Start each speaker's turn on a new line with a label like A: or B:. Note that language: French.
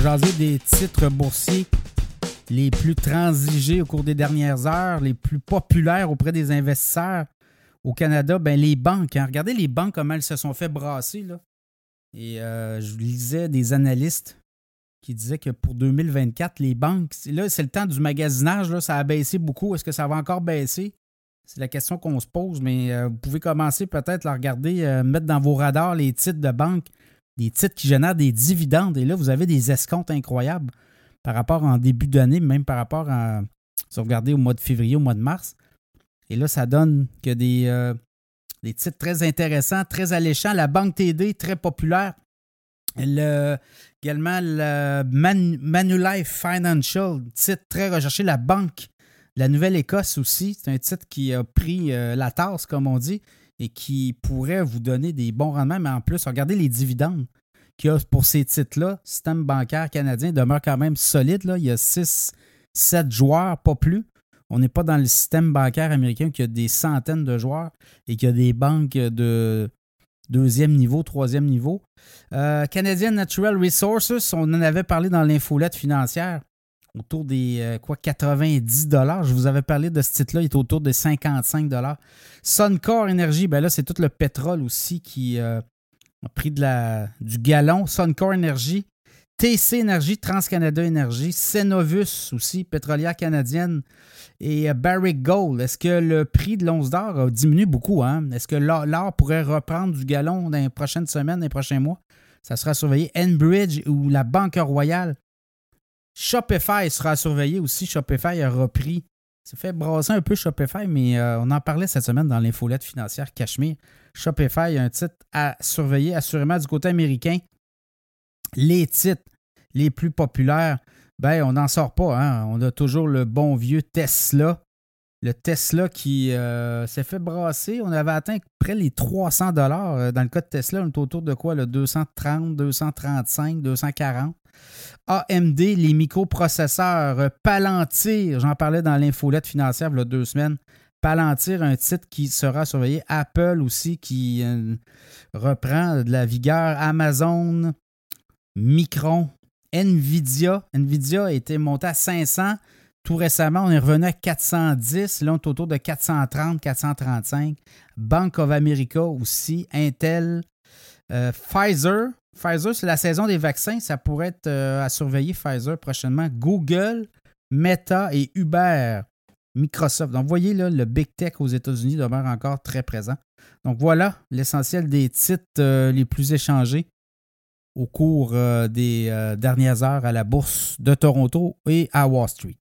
A: jaser des titres boursiers les plus transigés au cours des dernières heures, les plus populaires auprès des investisseurs au Canada, ben les banques. Hein. Regardez les banques, comment elles se sont fait brasser. Là. Et euh, je lisais des analystes qui disaient que pour 2024, les banques, là, c'est le temps du magasinage, là, ça a baissé beaucoup. Est-ce que ça va encore baisser? C'est la question qu'on se pose, mais euh, vous pouvez commencer peut-être à regarder, euh, mettre dans vos radars les titres de banque des titres qui génèrent des dividendes. Et là, vous avez des escomptes incroyables par rapport en début d'année, même par rapport à, si vous regardez au mois de février, au mois de mars. Et là, ça donne que des, euh, des titres très intéressants, très alléchants. La Banque TD, très populaire. Le, également le Manulife Financial, titre très recherché. La Banque la Nouvelle-Écosse aussi, c'est un titre qui a pris euh, la tasse, comme on dit et qui pourrait vous donner des bons rendements, mais en plus, regardez les dividendes qu'il y a pour ces titres-là. Le système bancaire canadien demeure quand même solide. Là. Il y a 6, 7 joueurs, pas plus. On n'est pas dans le système bancaire américain qui a des centaines de joueurs et qui a des banques de deuxième niveau, troisième niveau. Euh, Canadian Natural Resources, on en avait parlé dans l'infolette financière autour des euh, quoi 90 dollars. Je vous avais parlé de ce titre-là, il est autour de 55 dollars. Suncor Energy, ben là, c'est tout le pétrole aussi qui euh, a pris de la, du galon. Suncor Energy, TC Energy, TransCanada Energy, Cenovus aussi, pétrolière canadienne, et euh, Barrick Gold. Est-ce que le prix de l'once d'or a diminué beaucoup? Hein? Est-ce que l'or pourrait reprendre du galon dans les prochaines semaines, dans les prochains mois? Ça sera surveillé. Enbridge ou la Banque Royale Shopify sera surveillé aussi. Shopify a repris. Ça fait brasser un peu Shopify, mais euh, on en parlait cette semaine dans l'infolette financière Cachemire. Shopify a un titre à surveiller, assurément du côté américain. Les titres les plus populaires, ben, on n'en sort pas. Hein. On a toujours le bon vieux Tesla. Le Tesla qui euh, s'est fait brasser. On avait atteint près les 300 dollars. Euh, dans le cas de Tesla, on est autour de quoi? Le 230, 235, 240. AMD, les microprocesseurs, euh, Palantir, j'en parlais dans l'infolette financière il y a deux semaines. Palantir, un titre qui sera surveillé. Apple aussi qui euh, reprend de la vigueur. Amazon, Micron, Nvidia. Nvidia a été monté à 500. Tout récemment, on est revenu à 410. Là, on est autour de 430, 435. Bank of America aussi. Intel. Euh, Pfizer, Pfizer, c'est la saison des vaccins. Ça pourrait être euh, à surveiller Pfizer prochainement. Google, Meta et Uber, Microsoft. Donc, vous voyez, là, le Big Tech aux États-Unis demeure encore très présent. Donc, voilà l'essentiel des titres euh, les plus échangés au cours euh, des dernières heures à la bourse de Toronto et à Wall Street.